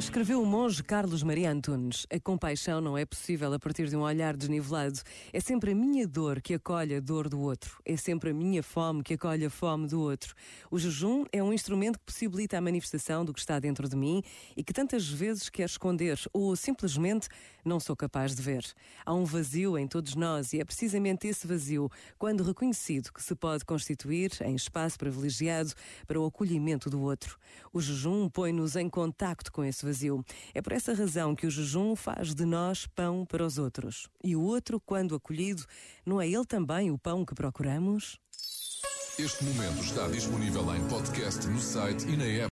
Escreveu o monge Carlos Maria Antunes: A compaixão não é possível a partir de um olhar desnivelado. É sempre a minha dor que acolhe a dor do outro. É sempre a minha fome que acolhe a fome do outro. O jejum é um instrumento que possibilita a manifestação do que está dentro de mim e que tantas vezes quero esconder ou simplesmente não sou capaz de ver. Há um vazio em todos nós e é precisamente esse vazio, quando reconhecido, que se pode constituir em espaço privilegiado para o acolhimento do outro. O jejum põe-nos em contacto com esse vazio vazio. É por essa razão que o jejum faz de nós pão para os outros. E o outro, quando acolhido, não é ele também o pão que procuramos? Este momento está disponível em podcast no site e na app.